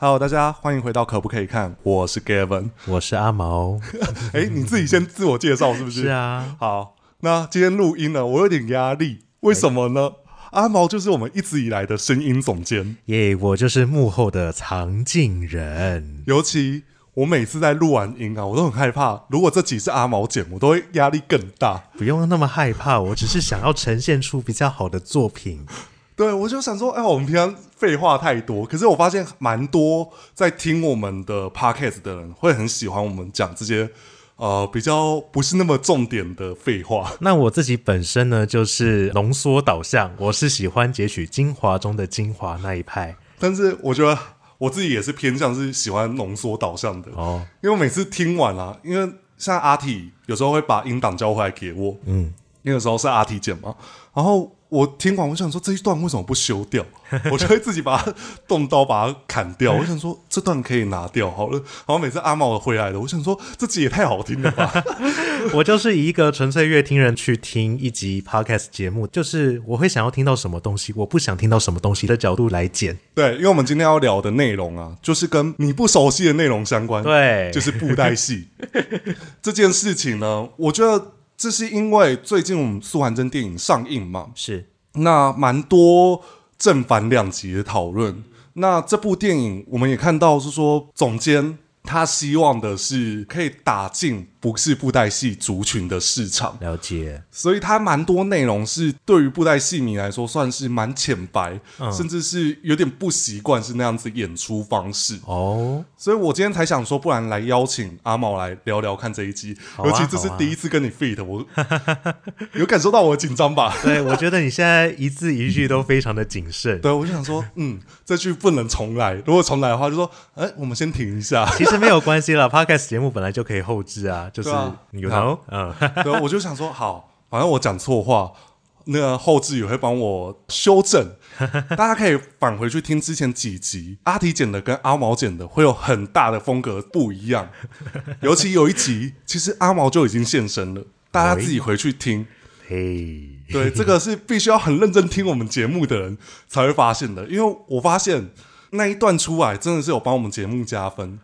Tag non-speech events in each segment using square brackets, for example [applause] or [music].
Hello，大家欢迎回到可不可以看？我是 Gavin，我是阿毛。哎、欸，你自己先自我介绍是不是？是啊。好，那今天录音呢，我有点压力，为什么呢？欸、阿毛就是我们一直以来的声音总监，耶，我就是幕后的藏镜人。尤其我每次在录完音啊，我都很害怕，如果这集是阿毛剪，我都会压力更大。不用那么害怕，我只是想要呈现出比较好的作品。[laughs] 对，我就想说，哎，我们平常废话太多，可是我发现蛮多在听我们的 podcast 的人会很喜欢我们讲这些，呃，比较不是那么重点的废话。[laughs] 那我自己本身呢，就是浓缩导向，我是喜欢截取精华中的精华那一派。但是我觉得我自己也是偏向是喜欢浓缩导向的哦，因为每次听完啊，因为像阿 T 有时候会把音档交回来给我，嗯，那个时候是阿 T 剪嘛，然后。我听完，我想说这一段为什么不修掉？[laughs] 我就会自己把它动刀把它砍掉。[laughs] 我想说这段可以拿掉好了。然后每次阿茂回来的，我想说这集也太好听了吧！[laughs] 我就是以一个纯粹乐听人去听一集 podcast 节目，就是我会想要听到什么东西，我不想听到什么东西的角度来剪。对，因为我们今天要聊的内容啊，就是跟你不熟悉的内容相关。对，就是布袋戏这件事情呢，我觉得。这是因为最近我们苏寒真电影上映嘛，是那蛮多正反两极的讨论。那这部电影我们也看到是说总监。他希望的是可以打进不是布袋戏族群的市场，了解。所以它蛮多内容是对于布袋戏迷来说算是蛮浅白，嗯，甚至是有点不习惯是那样子演出方式哦。所以我今天才想说，不然来邀请阿毛来聊聊看这一集，啊，尤其这是第一次跟你 feat，我 [laughs] 有感受到我的紧张吧？[laughs] 对，我觉得你现在一字一句都非常的谨慎。对，我就想说，嗯，这句不能重来。如果重来的话，就说，哎，我们先停一下。其实。没有关系了，Podcast 节目本来就可以后置啊，就是有头，嗯，[laughs] 对，我就想说，好，反正我讲错话，那个后置也会帮我修正，[laughs] 大家可以返回去听之前几集，阿提剪的跟阿毛剪的会有很大的风格不一样，[laughs] 尤其有一集，其实阿毛就已经现身了，大家自己回去听，嘿，对，这个是必须要很认真听我们节目的人才会发现的，因为我发现。那一段出来真的是有帮我们节目加分。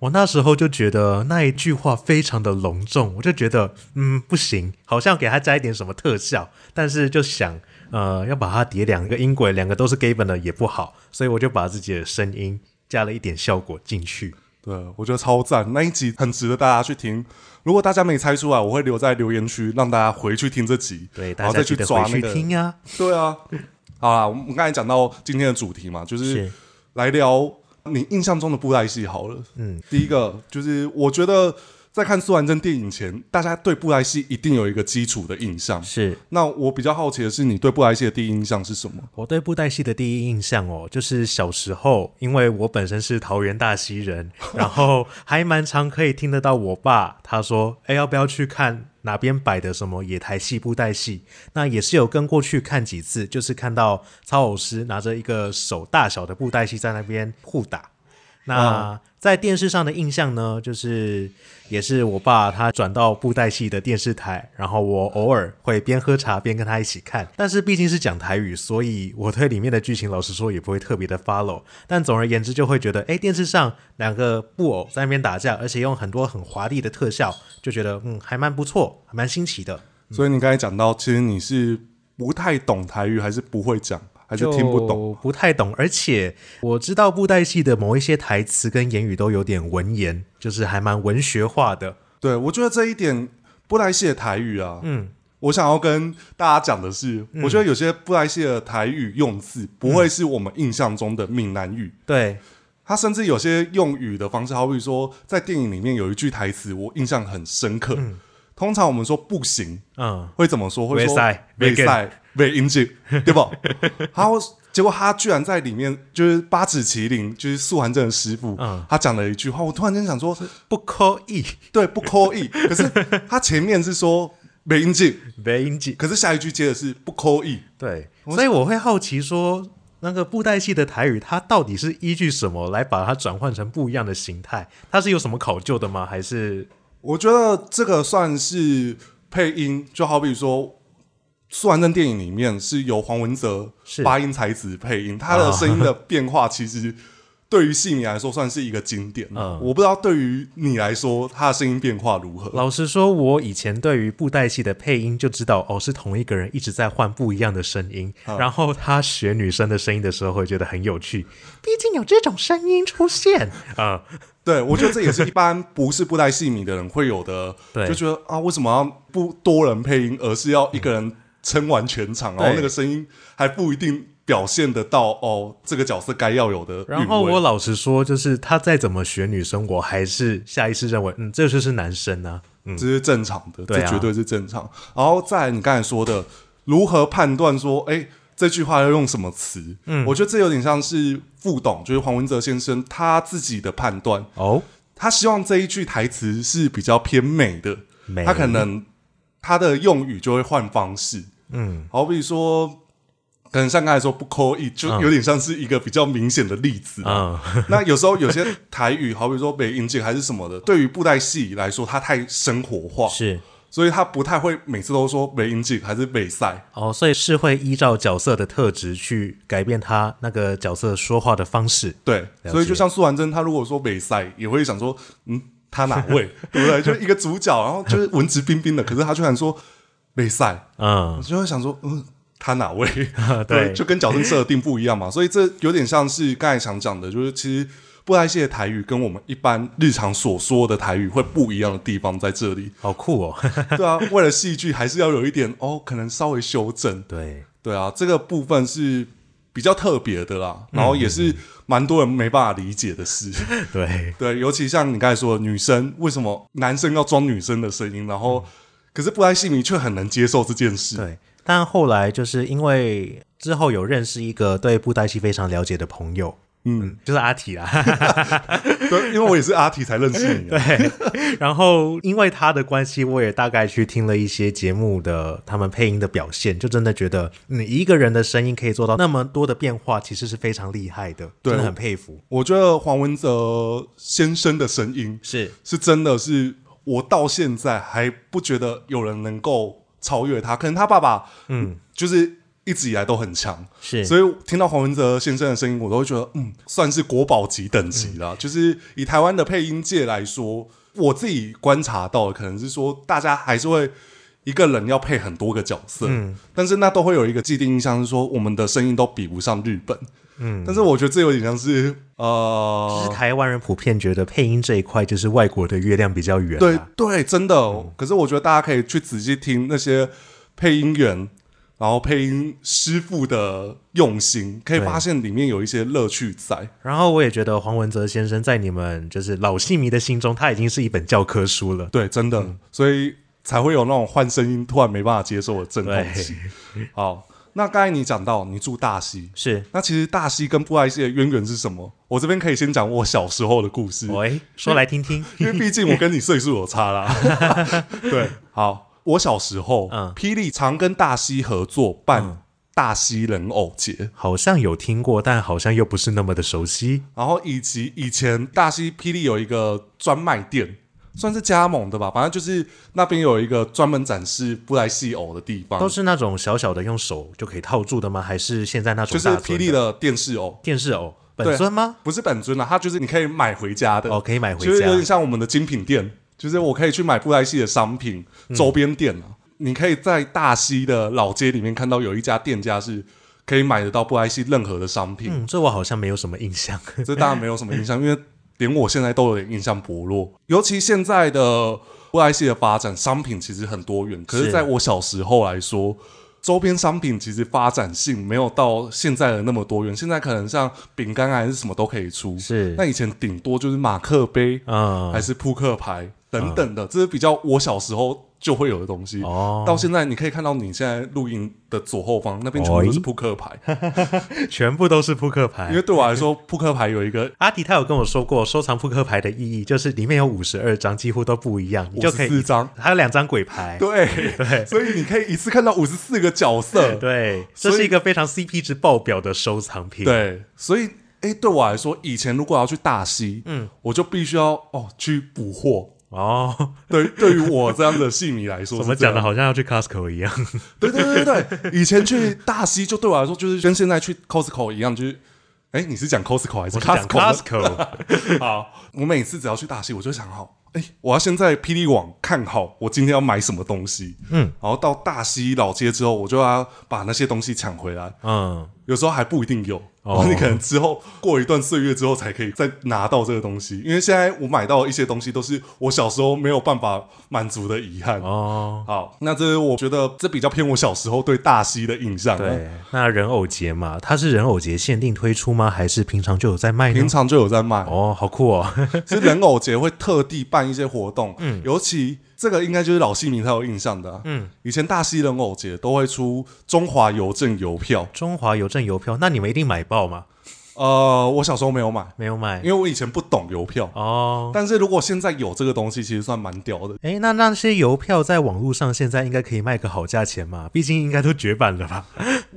我那时候就觉得那一句话非常的隆重，我就觉得嗯不行，好像给他加一点什么特效，但是就想呃要把它叠两个音轨，两个都是 Gavin 的也不好，所以我就把自己的声音加了一点效果进去。对，我觉得超赞，那一集很值得大家去听。如果大家没猜出来，我会留在留言区让大家回去听这集，对，然后再去抓那个去听啊。对啊，好啦，我们刚才讲到今天的主题嘛，就是。是来聊你印象中的布袋戏好了。嗯，第一个就是我觉得在看素还真电影前，大家对布袋戏一定有一个基础的印象。是，那我比较好奇的是，你对布袋戏的第一印象是什么？我对布袋戏的第一印象哦，就是小时候，因为我本身是桃园大溪人，[laughs] 然后还蛮常可以听得到我爸他说：“哎，要不要去看？”哪边摆的什么野台戏、布袋戏，那也是有跟过去看几次，就是看到操偶师拿着一个手大小的布袋戏在那边互打，那。在电视上的印象呢，就是也是我爸他转到布袋戏的电视台，然后我偶尔会边喝茶边跟他一起看。但是毕竟是讲台语，所以我对里面的剧情老实说也不会特别的 follow。但总而言之，就会觉得，哎，电视上两个布偶在那边打架，而且用很多很华丽的特效，就觉得嗯还蛮不错，还蛮新奇的。所以你刚才讲到，其实你是不太懂台语，还是不会讲？还是听不懂，不太懂，而且我知道布袋戏的某一些台词跟言语都有点文言，就是还蛮文学化的。对，我觉得这一点布袋戏的台语啊，嗯，我想要跟大家讲的是，嗯，我觉得有些布袋戏的台语用字不会是我们印象中的闽南语。对，他甚至有些用语的方式，好比说在电影里面有一句台词，我印象很深刻。嗯，通常我们说不行，嗯，会怎么说？会说没赛。被引进，[laughs] 对不？好，结果他居然在里面，就是八指麒麟，就是素还真的师傅，嗯，他讲了一句话，我突然间想说，不可以，对，不可以。可是他前面是说被引进，被引进，可是下一句接的是不可以，对。所以我会好奇说，那个布袋戏的台语，它到底是依据什么来把它转换成不一样的形态？它是有什么考究的吗？还是？我觉得这个算是配音，就好比说。素还真电影里面是由黄文泽八音才子配音，他的声音的变化其实对于戏迷来说算是一个经典。嗯，我不知道对于你来说，他的声音变化如何？老实说，我以前对于布袋戏的配音就知道，哦，是同一个人一直在换不一样的声音。嗯、然后他学女生的声音的时候，会觉得很有趣。毕竟有这种声音出现啊、[laughs] 嗯，对，我觉得这也是一般不是布袋戏迷的人会有的。[laughs] 对，就觉得啊，为什么要不多人配音，而是要一个人撑完全场，嗯、然后那个声音还不一定。表现得到哦，这个角色该要有的。然后我老实说，就是他再怎么学女生，我还是下意识认为，嗯，这就是男生啊，嗯，这是正常的，这绝对是正常。然后再来你刚才说的，如何判断说，哎，这句话要用什么词？嗯，我觉得这有点像是副董，就是黄文泽先生他自己的判断哦。他希望这一句台词是比较偏美的，美，他可能他的用语就会换方式，嗯，好比说。可能像刚才说不扣一，就有点像是一个比较明显的例子。嗯，[laughs] 那有时候有些台语，好比说北音节还是什么的，对于布袋戏来说，它太生活化，是，所以他不太会每次都说北音节还是北赛。哦，所以是会依照角色的特质去改变他那个角色说话的方式。对，所以就像苏完珍，他如果说北赛，也会想说，嗯，他哪 [laughs] 位？对不对？就一个主角，然后就是文质彬彬的，可是他居然说北赛，嗯，我就会想说，嗯。他哪位？[laughs] 对，就跟角色设定不一样嘛，所以这有点像是刚才想讲的，就是其实布袋戏的台语跟我们一般日常所说的台语会不一样的地方在这里。好酷哦！对啊，为了戏剧还是要有一点哦，可能稍微修正。对对啊，这个部分是比较特别的啦，然后也是蛮多人没办法理解的事。[laughs] 对 [laughs] 对，尤其像你刚才说的，女生为什么男生要装女生的声音，然后可是布袋戏迷却很能接受这件事。对。但后来就是因为之后有认识一个对布袋戏非常了解的朋友，嗯，就是阿提啦，[laughs] 对，因为我也是阿提才认识你，对。然后因为他的关系，我也大概去听了一些节目的他们配音的表现，就真的觉得你一个人的声音可以做到那么多的变化，其实是非常厉害的，对，真的很佩服。我觉得黄文泽先生的声音是是真的是我到现在还不觉得有人能够。超越他，可能他爸爸，嗯，就是一直以来都很强，是，所以听到黄文泽先生的声音，我都会觉得，嗯，算是国宝级等级了。嗯、就是以台湾的配音界来说，我自己观察到的，可能是说，大家还是会一个人要配很多个角色，嗯，但是那都会有一个既定印象，是说我们的声音都比不上日本。嗯，但是我觉得这有点像是呃，就是台湾人普遍觉得配音这一块就是外国的月亮比较圆，啊。对对，真的，嗯。可是我觉得大家可以去仔细听那些配音员，然后配音师傅的用心，可以发现里面有一些乐趣在。然后我也觉得黄文泽先生在你们就是老戏迷的心中，他已经是一本教科书了。对，真的，嗯，所以才会有那种换声音突然没办法接受的阵痛期。[laughs] 好。那刚才你讲到你住大溪，是那其实大溪跟布袋戏的渊源是什么？我这边可以先讲我小时候的故事。喂，说来听听，因为毕竟我跟你岁数有差啦。[laughs] 对，好，我小时候，嗯，霹雳常跟大西合作办大西人偶节，好像有听过，但好像又不是那么的熟悉。然后以及以前大西霹雳有一个专卖店。算是加盟的吧，反正就是那边有一个专门展示布莱西偶的地方。都是那种小小的，用手就可以套住的吗？还是现在那种？就是霹雳的电视偶，电视偶本尊吗？不是本尊啊，它就是你可以买回家的。哦，可以买回家，就是有点像我们的精品店，就是我可以去买布袋戏的商品周边店啊。嗯、你可以在大溪的老街里面看到有一家店家是可以买得到布袋戏任何的商品。嗯，这我好像没有什么印象。这当然没有什么印象，[laughs] 因为。连我现在都有点印象薄弱，尤其现在的布袋戏的发展，商品其实很多元。可是在我小时候来说，周边商品其实发展性没有到现在的那么多元。现在可能像饼干还是什么都可以出，是。那以前顶多就是马克杯啊，还是扑克牌等等的，这是比较我小时候。就会有的东西哦，到现在你可以看到你现在录音的左后方那边全部都是扑克牌，[laughs] 全部都是扑克牌。因为对我来说，扑克牌有一个阿迪，他有跟我说过，收藏扑克牌的意义就是里面有五十二张，几乎都不一样，你就可以四张，还有两张鬼牌。对对，所以你可以一次看到五十四个角色。[laughs] 对，这是一个非常 CP 值爆表的收藏品。对，所以哎，对我来说，以前如果要去大溪，嗯，我就必须要哦去补货。哦，对，对于我这样的戏迷来说，怎么讲的，好像要去 Costco 一样。对对对对。对，以前去大溪就对我来说，就是跟现在去 Costco 一样，就是哎，你是讲 Costco 还是 Costco？[laughs] 好，我每次只要去大溪，我就想好，哎，我要先在霹雳网看好我今天要买什么东西，嗯，然后到大溪老街之后，我就要把那些东西抢回来，嗯，有时候还不一定有。哦，你可能之后过一段岁月之后才可以再拿到这个东西，因为现在我买到的一些东西都是我小时候没有办法满足的遗憾。哦，好，那这是我觉得这比较偏我小时候对大溪的印象。对，那人偶节嘛，它是人偶节限定推出吗？还是平常就有在卖？平常就有在卖。哦，好酷哦！[laughs] 是人偶节会特地办一些活动，嗯，尤其。这个应该就是老戏迷才有印象的、啊。嗯，以前大溪人偶节都会出中华邮政邮票。中华邮政邮票，那你们一定买爆吗？呃，我小时候没有买，没有买，因为我以前不懂邮票。哦，但是如果现在有这个东西，其实算蛮屌的。哎，那那些邮票在网络上现在应该可以卖个好价钱嘛？毕竟应该都绝版了吧？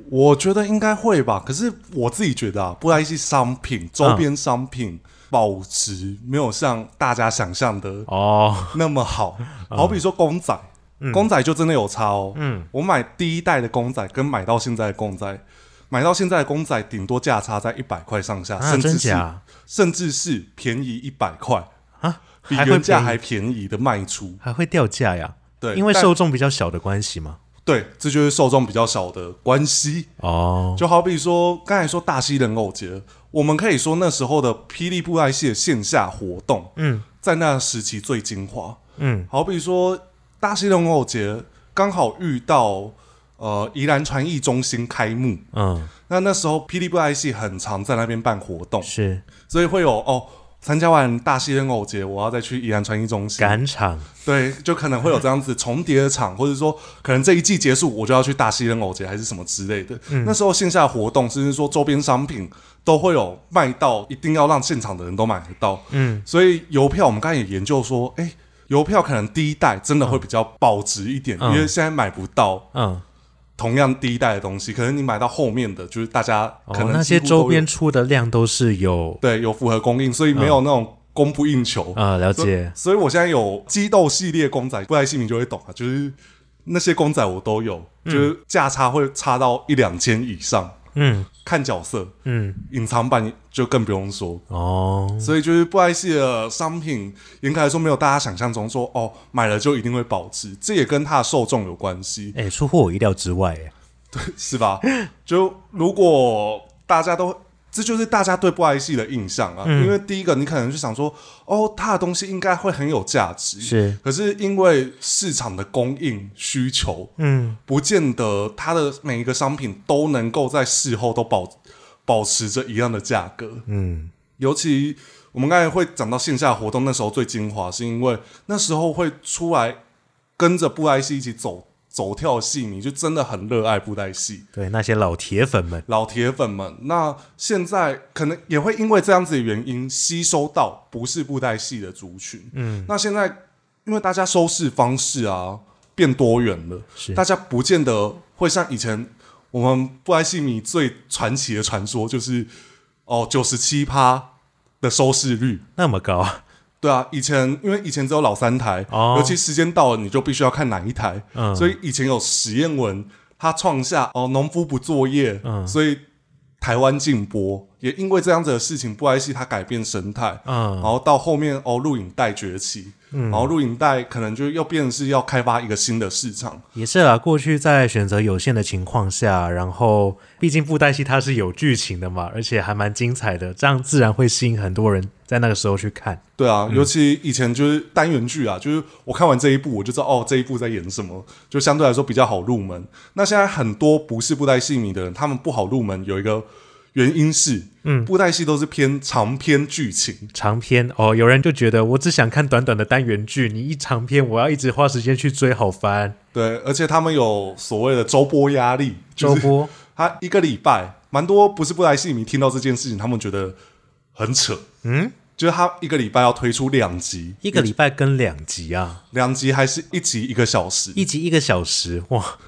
我觉得应该会吧。可是我自己觉得啊，布袋戏商品、周边商品。嗯保值没有像大家想象的哦那么好，好比说公仔，公仔就真的有差哦。嗯，我买第一代的公仔跟买到现在的公仔，买到现在的公仔顶多价差在一百块上下，甚至是甚至是便宜一百块啊，比原价还便宜的卖出，还会掉价呀？对，因为受众比较小的关系嘛。对，这就是受众比较小的关系哦。就好比说刚才说大溪人偶节。我们可以说那时候的霹雳布袋戏的线下活动，嗯，在那时期最精华，嗯，好比说大溪龙偶节刚好遇到呃宜兰传艺中心开幕，嗯，那那时候霹雳布袋戏很常在那边办活动，是，所以会有哦。参加完大溪人偶节，我要再去宜兰传艺中心赶场，对，就可能会有这样子重叠的场，或者说可能这一季结束，我就要去大溪人偶节，还是什么之类的。嗯、那时候线下活动，甚至说周边商品都会有卖到，一定要让现场的人都买得到。嗯，所以邮票我们刚才也研究说，哎、欸，邮票可能第一代真的会比较保值一点，嗯、因为现在买不到。嗯。同样第一代的东西，可能你买到后面的就是大家可能、哦、那些周边出的量都是有对有符合供应，所以没有那种供不应求啊、嗯。了解所。所以我现在有激斗系列公仔，不来姓名就会懂啊，就是那些公仔我都有，嗯、就是价差会差到一两千以上。嗯，看角色，嗯，隐藏版就更不用说哦。所以就是布袋戏的商品，严格来说没有大家想象中说哦，买了就一定会保值，这也跟它的受众有关系。哎、欸，出乎我意料之外，哎，[laughs] 对，是吧？就如果大家都。这就是大家对布莱希的印象啊，嗯、因为第一个你可能就想说，哦，他的东西应该会很有价值，是。可是因为市场的供应需求，嗯，不见得他的每一个商品都能够在事后都保保持着一样的价格，嗯。尤其我们刚才会讲到线下活动，那时候最精华，是因为那时候会出来跟着布袋戏一起走。走跳戏迷就真的很热爱布袋戏，对那些老铁粉们，老铁粉们，那现在可能也会因为这样子的原因吸收到不是布袋戏的族群，嗯，那现在因为大家收视方式啊变多元了，是。大家不见得会像以前我们布袋戏迷最传奇的传说，就是哦九十七趴的收视率。那么高啊。对啊，以前因为以前只有老三台，哦、尤其时间到了你就必须要看哪一台，嗯、所以以前有史艳文他创下哦农夫不作业，嗯、所以台湾禁播，也因为这样子的事情，布袋戏它改变神态，嗯、然后到后面哦录影带崛起。嗯、然后录影带可能就又变成是要开发一个新的市场，也是啊。过去在选择有限的情况下，然后毕竟布袋戏它是有剧情的嘛，而且还蛮精彩的，这样自然会吸引很多人在那个时候去看。对啊，嗯、尤其以前就是单元剧啊，就是我看完这一部我就知道哦，这一部在演什么，就相对来说比较好入门。那现在很多不是布袋戏迷的人，他们不好入门，有一个。原因是，嗯，布袋戏都是偏长篇剧情，长篇哦。有人就觉得我只想看短短的单元剧，你一长篇我要一直花时间去追，好烦。对，而且他们有所谓的周播压力，周播，[laughs] 他一个礼拜，蛮多不是布袋戏迷听到这件事情，他们觉得很扯。嗯，就是他一个礼拜要推出两集，一个礼拜跟两集啊，两集还是一集一个小时，一集一个小时，哇，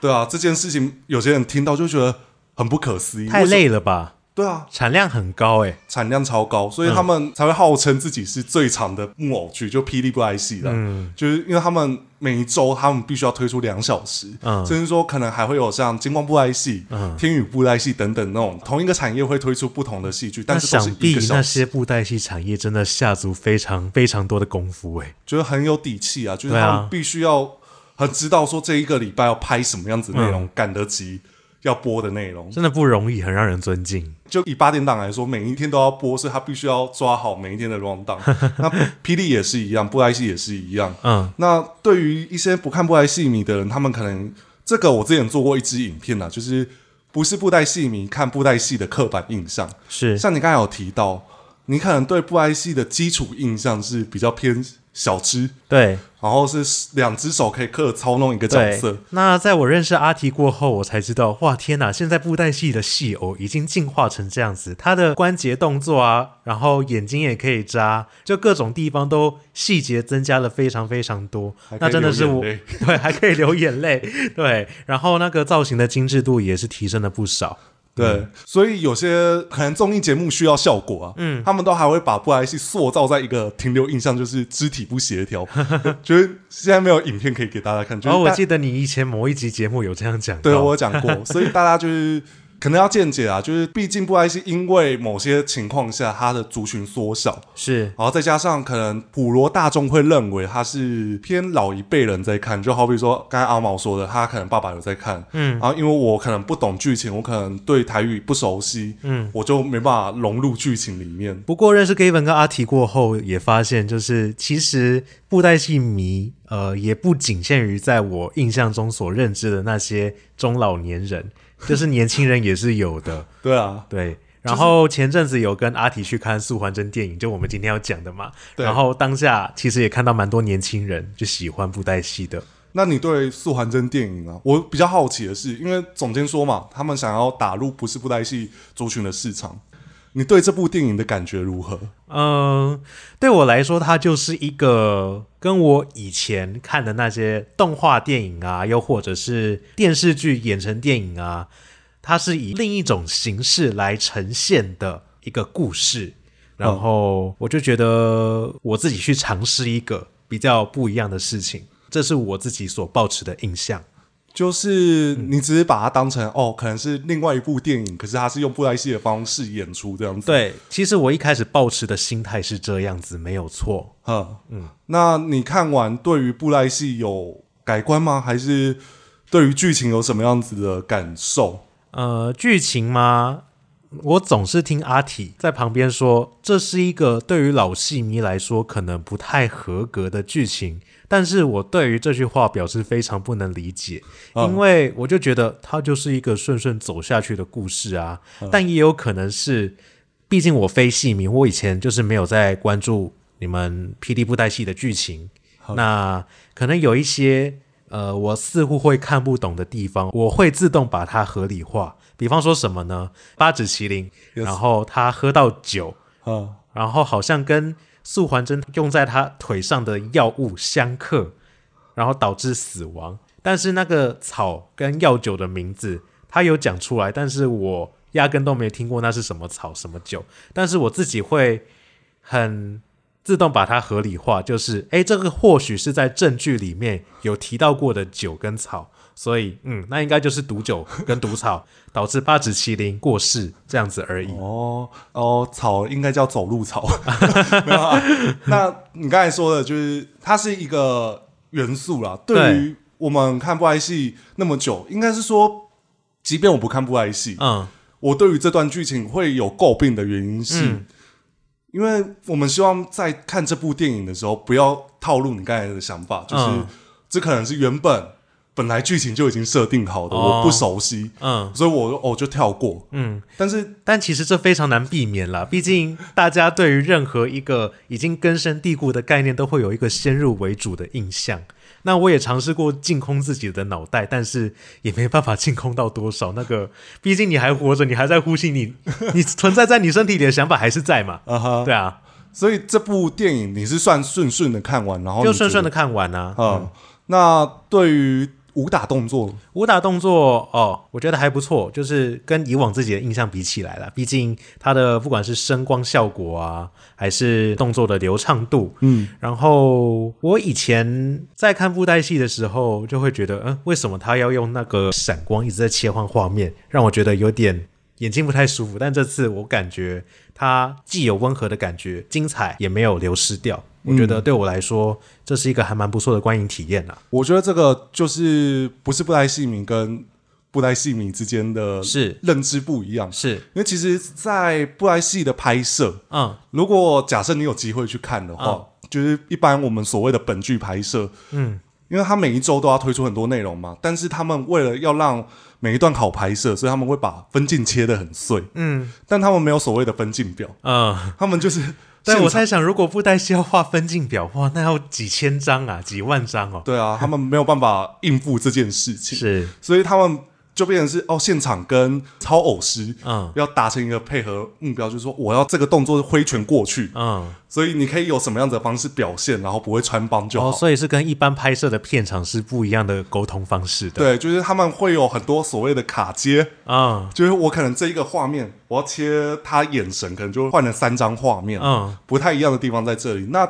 对啊，这件事情有些人听到就觉得。很不可思议，太累了吧？对啊，产量很高哎，产量超高，所以他们才会号称自己是最长的木偶剧，就霹雳布袋戏的，嗯，就是因为他们每一周他们必须要推出两小时，嗯，甚至说可能还会有像金光布袋戏、嗯，天宇布袋戏等等那种同一个产业会推出不同的戏剧，但是。想必那些布袋戏产业真的下足非常非常多的功夫哎，觉得很有底气啊，就是他们必须要很知道说这一个礼拜要拍什么样子内容，赶、嗯、得及。要播的内容真的不容易，很让人尊敬。就以八点档来说，每一天都要播，所以他必须要抓好每一天的 run down。[laughs] 那霹雳也是一样，布袋戏也是一样。嗯，那对于一些不看布袋戏迷的人，他们可能这个我之前做过一支影片啊，就是不是布袋戏迷看布袋戏的刻板印象是。像你刚才有提到，你可能对布袋戏的基础印象是比较偏。小吃对，然后是两只手可以克操弄一个角色。那在我认识阿提过后，我才知道，哇，天哪！现在布袋戏的戏偶已经进化成这样子，他的关节动作啊，然后眼睛也可以眨，就各种地方都细节增加了非常非常多。[laughs] 那真的是我 [laughs] 对，还可以流眼泪，对，然后那个造型的精致度也是提升了不少。对、嗯，所以有些可能综艺节目需要效果啊，嗯，他们都还会把布莱希塑造在一个停留印象，就是肢体不协调，[laughs] 就是现在没有影片可以给大家看。就是、哦，我记得你以前某一集节目有这样讲，对，我有讲过，所以大家就是。可能要见解啊，就是毕竟布袋戏因为某些情况下它的族群缩小，是，然后再加上可能普罗大众会认为它是偏老一辈人在看，就好比说刚才阿毛说的，他可能爸爸有在看，嗯，然后因为我可能不懂剧情，我可能对台语不熟悉，嗯，我就没办法融入剧情里面。不过认识 Gavin 跟阿提过后，也发现就是其实布袋戏迷，呃，也不仅限于在我印象中所认知的那些中老年人。就是年轻人也是有的，[laughs] 对啊，对。然后前阵子有跟阿提去看素还真电影，就我们今天要讲的嘛。然后当下其实也看到蛮多年轻人就喜欢布袋戏的。那你对素还真电影啊？我比较好奇的是，因为总监说嘛，他们想要打入不是布袋戏族群的市场。你对这部电影的感觉如何？嗯，对我来说，它就是一个跟我以前看的那些动画电影啊，又或者是电视剧演成电影啊，它是以另一种形式来呈现的一个故事。然后我就觉得我自己去尝试一个比较不一样的事情，这是我自己所抱持的印象。就是你只是把它当成、嗯、哦，可能是另外一部电影，可是它是用布袋戏的方式演出这样子。对，其实我一开始抱持的心态是这样子，没有错。嗯嗯，那你看完对于布袋戏有改观吗？还是对于剧情有什么样子的感受？呃，剧情吗？我总是听阿体在旁边说，这是一个对于老戏迷来说可能不太合格的剧情。但是我对于这句话表示非常不能理解，因为我就觉得它就是一个顺顺走下去的故事啊。但也有可能是，毕竟我非戏迷，我以前就是没有在关注你们霹雳布袋戏的剧情，那可能有一些呃，我似乎会看不懂的地方，我会自动把它合理化。比方说什么呢？八指麒麟，然后他喝到酒，然后好像跟。素还真用在他腿上的药物相克，然后导致死亡。但是那个草跟药酒的名字他有讲出来，但是我压根都没听过那是什么草什么酒。但是我自己会很自动把它合理化，就是诶，这个或许是在证据里面有提到过的酒跟草。所以，嗯，那应该就是毒酒 [laughs] 跟毒草导致八指麒麟过世这样子而已。哦哦，草应该叫走路草。[laughs] 没有啊，那你刚才说的就是它是一个元素啦。对于我们看布袋戏那么久，应该是说，即便我不看布袋戏，嗯，我对于这段剧情会有诟病的原因是，嗯，因为我们希望在看这部电影的时候，不要套路你刚才的想法，就是，嗯，这可能是原本。本来剧情就已经设定好的，哦，我不熟悉，嗯，所以我哦就跳过，嗯，但是但其实这非常难避免啦，毕竟大家对于任何一个已经根深蒂固的概念，都会有一个先入为主的印象。那我也尝试过净空自己的脑袋，但是也没办法净空到多少。那个，[laughs] 毕竟你还活着，你还在呼吸，你 [laughs] 你存在在你身体里的想法还是在嘛？啊哈，对啊，所以这部电影你是算顺顺的看完，然后就顺顺的看完啊，嗯，那对于。武打动作，武打动作哦，我觉得还不错，就是跟以往自己的印象比起来了，毕竟它的不管是声光效果啊，还是动作的流畅度，嗯，然后我以前在看布袋戏的时候，就会觉得，嗯，为什么他要用那个闪光一直在切换画面，让我觉得有点眼睛不太舒服。但这次我感觉它既有温和的感觉，精彩也没有流失掉。我觉得对我来说，这是一个还蛮不错的观影体验啊。我觉得这个就是不是布袋戏迷跟布袋戏迷之间的是。认知不一样，是。因为其实，在布袋戏的拍摄，嗯，如果假设你有机会去看的话，嗯，就是一般我们所谓的本剧拍摄，嗯，因为他每一周都要推出很多内容嘛，但是他们为了要让每一段好拍摄，所以他们会把分镜切得很碎，嗯，但他们没有所谓的分镜表，嗯，他们就是。对，我在想，如果布袋戏要画分镜表，哇，那要几千张啊，几万张哦。对啊，他们没有办法应付这件事情，[laughs] 是，所以他们。就变成是哦，现场跟超偶师，嗯，要达成一个配合目标，就是说我要这个动作挥拳过去，嗯，所以你可以有什么样子的方式表现，然后不会穿帮就好。哦，所以是跟一般拍摄的片场是不一样的沟通方式的。对，就是他们会有很多所谓的卡接，嗯，就是我可能这一个画面，我要切他眼神，可能就换了三张画面，嗯，不太一样的地方在这里。那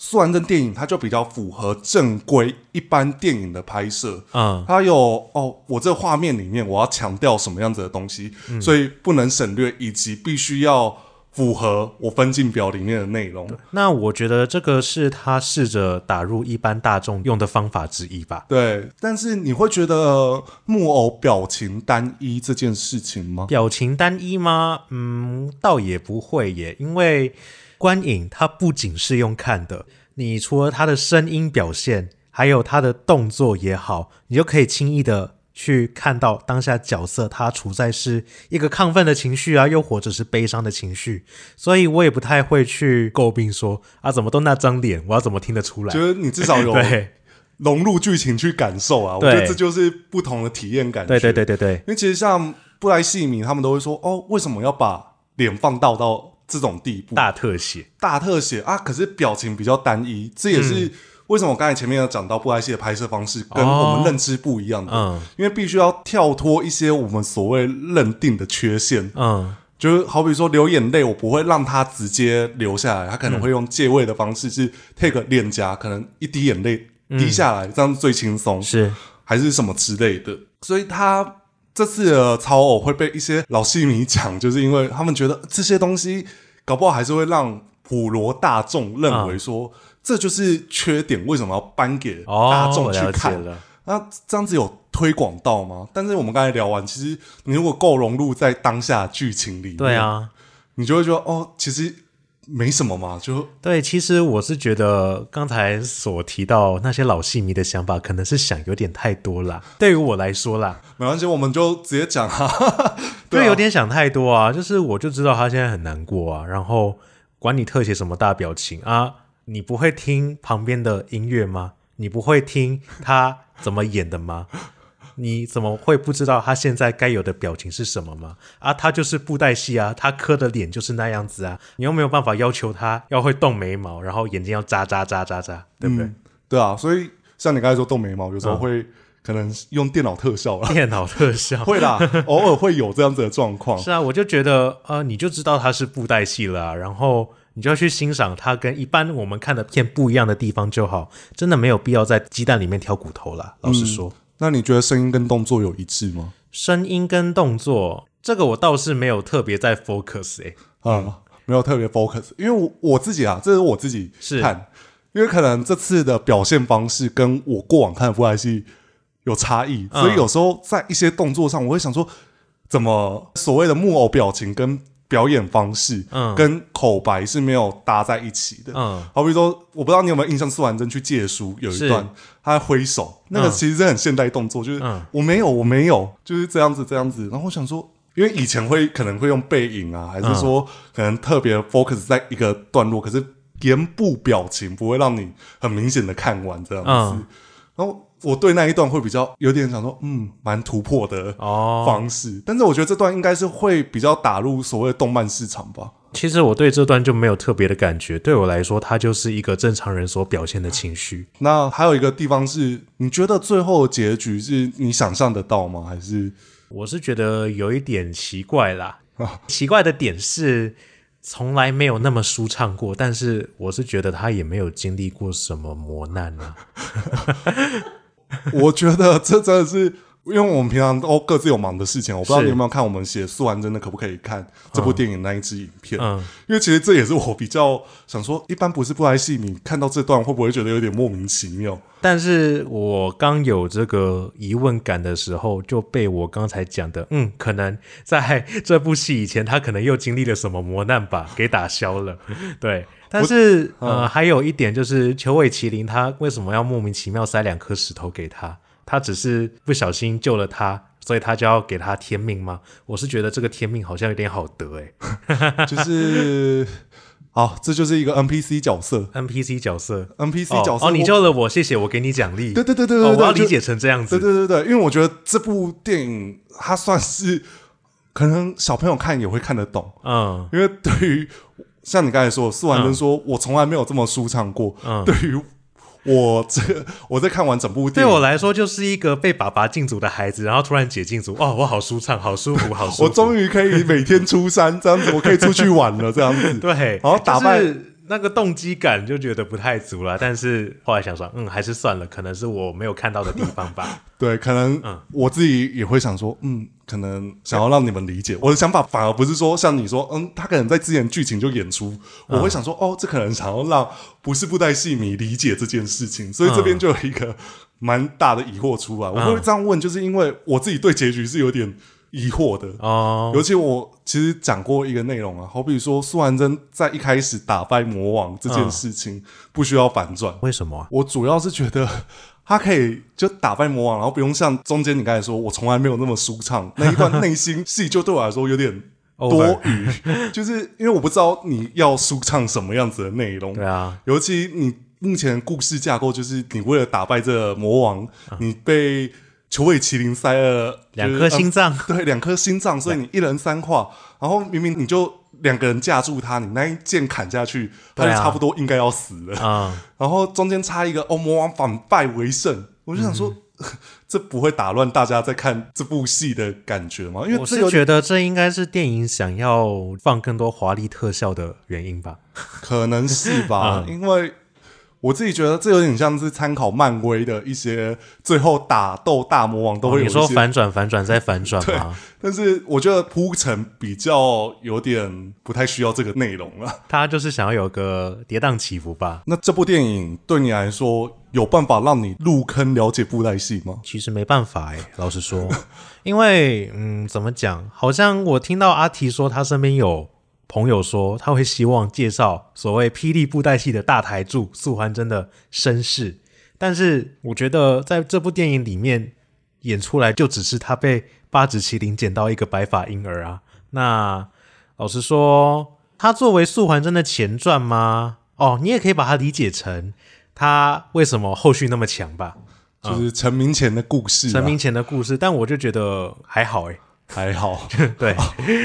素还真电影，它就比较符合正规一般电影的拍摄。嗯，它有哦，我这画面里面我要强调什么样子的东西，嗯，所以不能省略，以及必须要符合我分镜表里面的内容。那我觉得这个是他试着打入一般大众用的方法之一吧。对，但是你会觉得木偶表情单一这件事情吗？表情单一吗？嗯，倒也不会耶，因为。观影它不仅是用看的，你除了它的声音表现，还有它的动作也好，你就可以轻易的去看到当下角色他处在是一个亢奋的情绪啊，又或者是悲伤的情绪，所以我也不太会去诟病说啊，怎么都那张脸，我要怎么听得出来？就是你至少有 [laughs] 融入剧情去感受啊，我觉得这就是不同的体验感觉。对对对对对，因为其实像布莱西米他们都会说，哦，为什么要把脸放大到？这种地步，大特写，大特写啊！可是表情比较单一，这也是为什么我刚才前面有讲到布莱希的拍摄方式跟我们认知不一样的。哦、嗯，因为必须要跳脱一些我们所谓认定的缺陷。嗯，就是好比说流眼泪，我不会让他直接流下来，他可能会用借位的方式，是 take 脸颊，可能一滴眼泪滴下来，嗯、这样最轻松，是还是什么之类的。所以他。这次的操偶会被一些老戏迷讲，就是因为他们觉得这些东西搞不好还是会让普罗大众认为说、嗯、这就是缺点，为什么要颁给大众去看？哦、那这样子有推广到吗？但是我们刚才聊完，其实你如果够融入在当下剧情里面，对啊，你就会觉得哦，其实。没什么嘛，就对。其实我是觉得刚才所提到那些老戏迷的想法，可能是想有点太多了。[laughs] 对于我来说啦，没关系，我们就直接讲 [laughs] 啊。对，有点想太多啊。就是我就知道他现在很难过啊，然后管你特写什么大表情啊，你不会听旁边的音乐吗？你不会听他怎么演的吗？你怎么会不知道他现在该有的表情是什么吗？啊，他就是布袋戏啊，他磕的脸就是那样子啊，你又没有办法要求他要会动眉毛，然后眼睛要眨眨眨眨眨，对不对？嗯、对啊，所以像你刚才说动眉毛，有时候会可能用电脑特效啦，电脑特效 [laughs] 会啦，偶尔会有这样子的状况。是啊，我就觉得呃，你就知道他是布袋戏了、啊，然后你就要去欣赏他跟一般我们看的片不一样的地方就好，真的没有必要在鸡蛋里面挑骨头了。老实说。嗯那你觉得声音跟动作有一致吗？声音跟动作，这个我倒是没有特别在 focus 诶、欸，啊、嗯，没有特别 focus，因为我我自己啊，这是我自己看，是因为可能这次的表现方式跟我过往看的布袋戏有差异，嗯、所以有时候在一些动作上，我会想说，怎么所谓的木偶表情跟表演方式，嗯，跟口白是没有搭在一起的，嗯，好比说，我不知道你有没有印象，苏婉珍去借书有一段，是。他挥手，那个其实是很现代动作，就是我没有，我没有，就是这样子，这样子。然后我想说，因为以前会可能会用背影啊，还是说可能特别 focus 在一个段落，可是脸部表情不会让你很明显的看完这样子，然后。我对那一段会比较有点想说，嗯，蛮突破的方式。哦、但是我觉得这段应该是会比较打入所谓动漫市场吧。其实我对这段就没有特别的感觉，对我来说，它就是一个正常人所表现的情绪。那还有一个地方是，你觉得最后的结局是你想象得到吗？还是我是觉得有一点奇怪啦。[laughs] 奇怪的点是，从来没有那么舒畅过，但是我是觉得他也没有经历过什么磨难啊。[laughs] 我觉得这真的是。因为我们平常都各自有忙的事情，我不知道你有没有看我们写素还真的可不可以看这部电影那一支影片？嗯，因为其实这也是我比较想说，一般不是布袋戏你看到这段会不会觉得有点莫名其妙？但是我刚有这个疑问感的时候，就被我刚才讲的，嗯，可能在这部戏以前，他可能又经历了什么磨难吧，给打消了。[laughs] 对，但是呃，还有一点就是，裘尾麒麟他为什么要莫名其妙塞两颗石头给他？他只是不小心救了他，所以他就要给他天命吗？我是觉得这个天命好像有点好得哎，[laughs] 就是，好，这就是一个 NPC 角色，NPC 角色，NPC 角色哦，哦，你救了我，谢谢，我给你奖励。对对对对对，哦，我要理解成这样子。对对对对，因为我觉得这部电影它算是可能小朋友看也会看得懂，嗯，因为对于像你刚才说，素还真说、嗯、我从来没有这么舒畅过，嗯，对于。我这 [laughs] 我在看完整部电影，对我来说就是一个被爸爸禁足的孩子，然后突然解禁足，哦，我好舒畅，好舒服，好舒服。[laughs] 我终于可以每天出山，这样子我可以出去玩了，这样子。[laughs] 对，然后打败、就是、那个动机感就觉得不太足了，但是后来想说，嗯，还是算了，可能是我没有看到的地方吧。对，可能我自己也会想说，嗯。可能想要让你们理解我的想法，反而不是说像你说，嗯，他可能在之前剧情就演出，我会想说，哦，这可能想要让不是布袋戏迷理解这件事情，所以这边就有一个蛮大的疑惑出来。我会这样问，就是因为我自己对结局是有点疑惑的哦。尤其我其实讲过一个内容啊，好比说素还真在一开始打败魔王这件事情不需要反转，为什么？我主要是觉得。他可以就打败魔王，然后不用像中间你刚才说，我从来没有那么舒畅那一段内心戏，就对我来说有点 [laughs] 多余。[laughs] 就是因为我不知道你要舒畅什么样子的内容。对啊，尤其你目前故事架构就是你为了打败这个魔王，你被球尾麒麟塞了两颗心脏，对，两颗心脏，所以你一人三块。然后明明你就。两个人架住他，你那一剑砍下去，他就差不多应该要死了。啊嗯、[laughs] 然后中间插一个哦，魔王反败为胜，我就想说，嗯、[laughs] 这不会打乱大家在看这部戏的感觉吗？因为我是觉得这应该是电影想要放更多华丽特效的原因吧？可能是吧，[laughs] 嗯、因为。我自己觉得这有点像是参考漫威的一些最后打斗大魔王都会有你说反转反转再反转吗？[laughs] 但是我觉得铺陈比较有点不太需要这个内容了。[laughs] 他就是想要有个跌宕起伏吧？那这部电影对你来说有办法让你入坑了解布袋戏吗？其实没办法哎，老实说，因为嗯，怎么讲？好像我听到阿提说他身边有。朋友说他会希望介绍所谓霹雳布袋戏的大台柱素还真的身世，但是我觉得在这部电影里面演出来就只是他被八指麒麟捡到一个白发婴儿啊。那老实说，他作为素还真的前传吗？哦，你也可以把它理解成他为什么后续那么强吧，就是成名前的故事，成名前的故事。但我就觉得还好诶、欸，还好，[laughs] 对，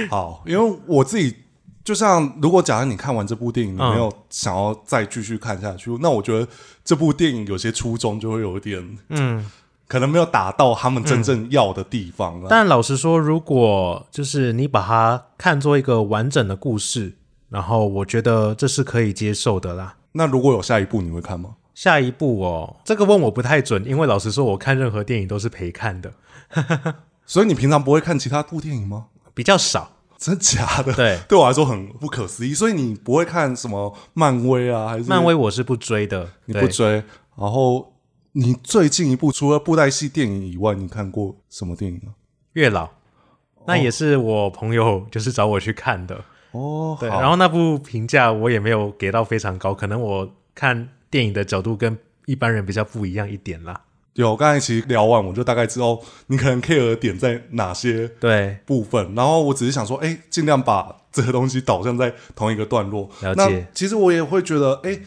好，因为我自己。就像如果假如你看完这部电影，你没有想要再继续看下去，嗯、那我觉得这部电影有些初衷就会有一点，嗯，可能没有达到他们真正要的地方。嗯、但老实说，如果就是你把它看作一个完整的故事，然后我觉得这是可以接受的啦。那如果有下一部，你会看吗？下一部哦，这个问我不太准，因为老实说，我看任何电影都是陪看的。[laughs] 所以你平常不会看其他部电影吗？比较少。真假的？对，[laughs] 对我来说很不可思议。所以你不会看什么漫威啊？还是漫威？我是不追的，你不追。然后你最近一部除了布袋戏电影以外，你看过什么电影啊？月老，那也是我朋友就是找我去看的哦。对，然后那部评价我也没有给到非常高，可能我看电影的角度跟一般人比较不一样一点啦。有，刚才其实聊完，我就大概知道你可能 care 的点在哪些对部分。对然后我只是想说，哎，尽量把这个东西导向在同一个段落。了解。那其实我也会觉得，哎，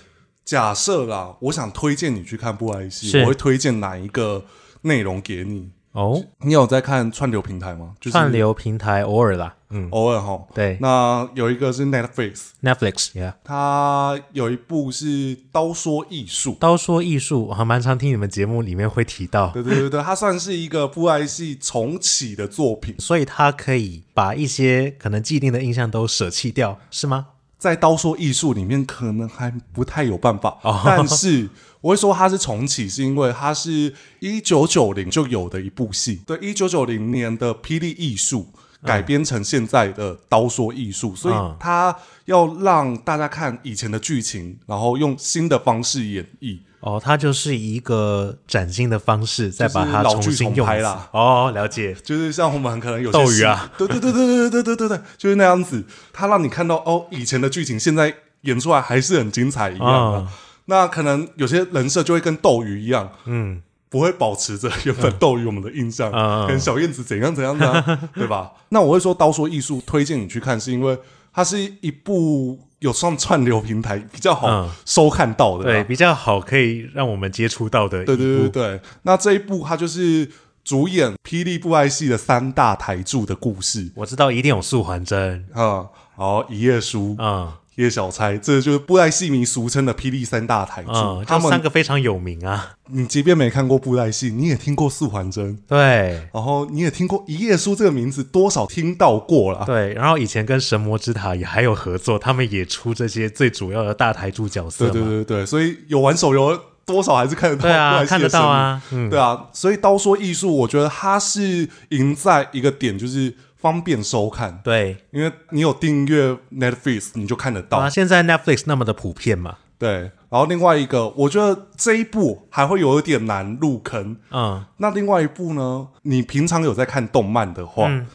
假设啦，我想推荐你去看布莱希，我会推荐哪一个内容给你？哦，你有在看串流平台吗？就是、串流平台偶尔啦，嗯，偶尔哈。对，那有一个是 Netflix，Netflix，yeah，它有一部是《刀说艺术》，刀说艺术，我还蛮常听你们节目里面会提到。对对对对，它算是一个父爱系重启的作品，所以它可以把一些可能既定的印象都舍弃掉，是吗？在刀说艺术里面，可能还不太有办法，哦、但是。我会说它是重启，是因为它是一九九零就有的一部戏，对，一九九零年的《霹雳艺术》改编成现在的《刀说艺术》，所以它要让大家看以前的剧情，然后用新的方式演绎。哦，它就是一个崭新的方式，再把它重新用拍啦。哦，了解，就是像我们很可能有斗鱼啊，对对对对对对对对对，就是那样子，它让你看到哦，以前的剧情现在演出来还是很精彩一样那可能有些人设就会跟斗鱼一样，嗯，不会保持着原本斗鱼我们的印象，跟、嗯、小燕子怎样怎样的、啊，[laughs] 对吧？那我会说刀说艺术推荐你去看，是因为它是一部有上串流平台比较好收看到的、啊嗯，对，比较好可以让我们接触到的。对对对对，那这一部它就是主演霹雳布袋戏的三大台柱的故事。我知道一定有素还真，嗯，好一页书，嗯。叶小钗，这就是布袋戏迷俗称的霹雳三大台柱，嗯、他们三个非常有名啊。你即便没看过布袋戏，你也听过素还真，对。然后你也听过一页书这个名字，多少听到过了，对。然后以前跟神魔之塔也还有合作，他们也出这些最主要的大台柱角色。对对对对，所以有玩手游，多少还是看得到 [laughs] 布袋戏的。对啊，看得到啊，嗯、对啊。所以刀说艺术，我觉得它是赢在一个点，就是。方便收看，对，因为你有订阅 Netflix，你就看得到。啊，现在 Netflix 那么的普遍嘛，对。然后另外一个，我觉得这一部还会有一点难入坑。嗯，那另外一部呢？你平常有在看动漫的话，嗯、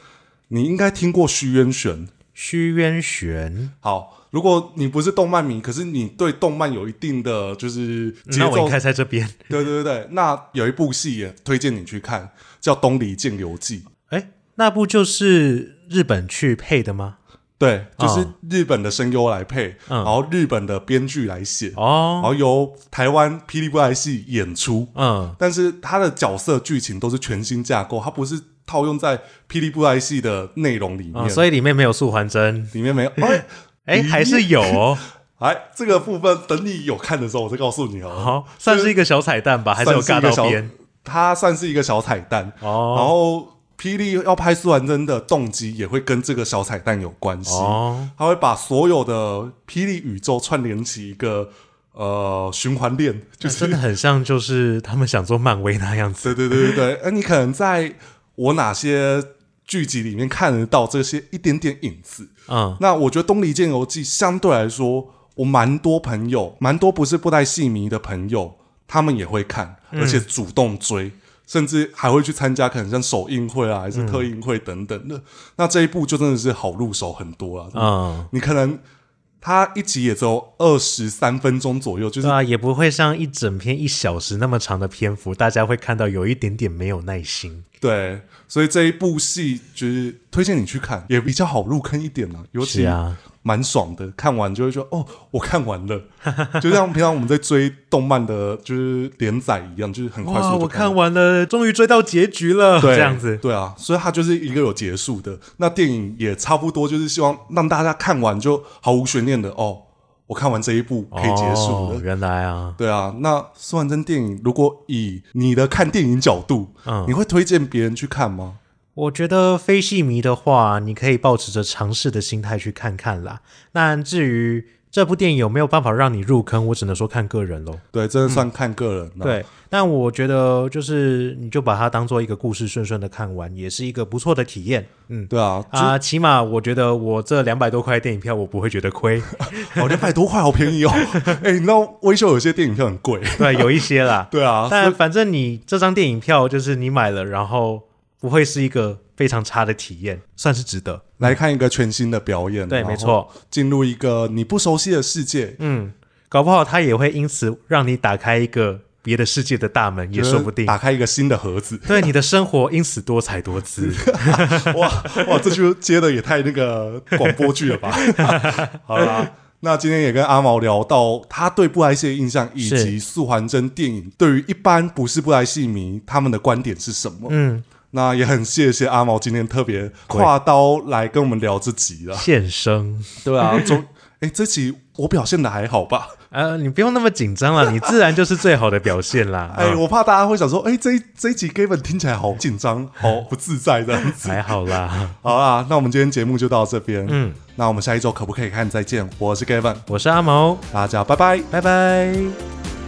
你应该听过虚渊玄。虚渊玄，好，如果你不是动漫迷，可是你对动漫有一定的就是节奏，那我应该在这边。对对对对，那有一部戏也推荐你去看，叫《东离剑游记》。哎。那部就是日本去配的吗？对，就是日本的声优来配，嗯、然后日本的编剧来写，哦，然后由台湾霹雳布袋戏演出，嗯，但是它的角色剧情都是全新架构，它不是套用在霹雳布袋戏的内容里面，哦，所以里面没有素还真，里面没有，[laughs] 哎，哎，还是有哦，[laughs] 哎，这个部分等你有看的时候，我再告诉你哦，好，算是一个小彩蛋吧，还是有尬到边，它算是一个小彩蛋，哦，然后。霹雳要拍素还真的动机也会跟这个小彩蛋有关系，哦，他会把所有的霹雳宇宙串联起一个呃循环链，就是真的很像就是他们想做漫威那样子。对 [laughs] 对对对对，哎，你可能在我哪些剧集里面看得到这些一点点影子？嗯，那我觉得《东离剑游记》相对来说，我蛮多朋友，蛮多不是布袋戏迷的朋友，他们也会看，而且主动追。嗯甚至还会去参加，可能像首映会啊，还是特映会等等的。嗯、那这一部就真的是好入手很多了。嗯，你可能它一集也只有二十三分钟左右，就是啊，也不会像一整篇一小时那么长的篇幅，大家会看到有一点点没有耐心。对，所以这一部戏就是推荐你去看，也比较好入坑一点呢。尤其啊。蛮爽的，看完就会说哦，我看完了，[laughs] 就像平常我们在追动漫的，就是连载一样，就是很快速看。我看完了，终于追到结局了，对这样子。对啊，所以它就是一个有结束的。那电影也差不多，就是希望让大家看完就毫无悬念的哦，我看完这一部可以结束了。哦，原来啊，对啊。那素还真电影，如果以你的看电影角度，嗯，你会推荐别人去看吗？我觉得非戏迷的话，你可以抱持着尝试的心态去看看啦。那至于这部电影有没有办法让你入坑，我只能说看个人喽。对，真的算看个人。嗯。对，但我觉得就是你就把它当做一个故事，顺顺的看完，也是一个不错的体验。嗯，对啊，啊，起码我觉得我这两百多块电影票，我不会觉得亏。[laughs] 哦，两百多块好便宜哦。[laughs] 哎，你知道威秀有些电影票很贵。对，有一些啦。[laughs] 对啊，但反正你这张电影票就是你买了，然后。不会是一个非常差的体验，算是值得来看一个全新的表演。对，没错，进入一个你不熟悉的世界。嗯，搞不好他也会因此让你打开一个别的世界的大门，也说不定。打开一个新的盒子，对，你的生活因此多彩多姿。[laughs] 哇哇，这就接的也太那个广播剧了吧？[laughs] 好啦。那今天也跟阿毛聊到他对布袋戏的印象，以及素还真电影对于一般不是布袋戏迷他们的观点是什么？嗯，那也很谢谢阿毛今天特别跨刀来跟我们聊这集了，现身。对啊，中哎，这集我表现的还好吧？呃，你不用那么紧张了，你自然就是最好的表现啦。[laughs] 哎，我怕大家会想说，哎，这这一集 Gavin 听起来好紧张，好不自在这样子。还好啦，好啦，那我们今天节目就到这边。嗯，那我们下一周可不可以看再见？我是 Gavin，我是阿毛，大家拜拜，拜拜。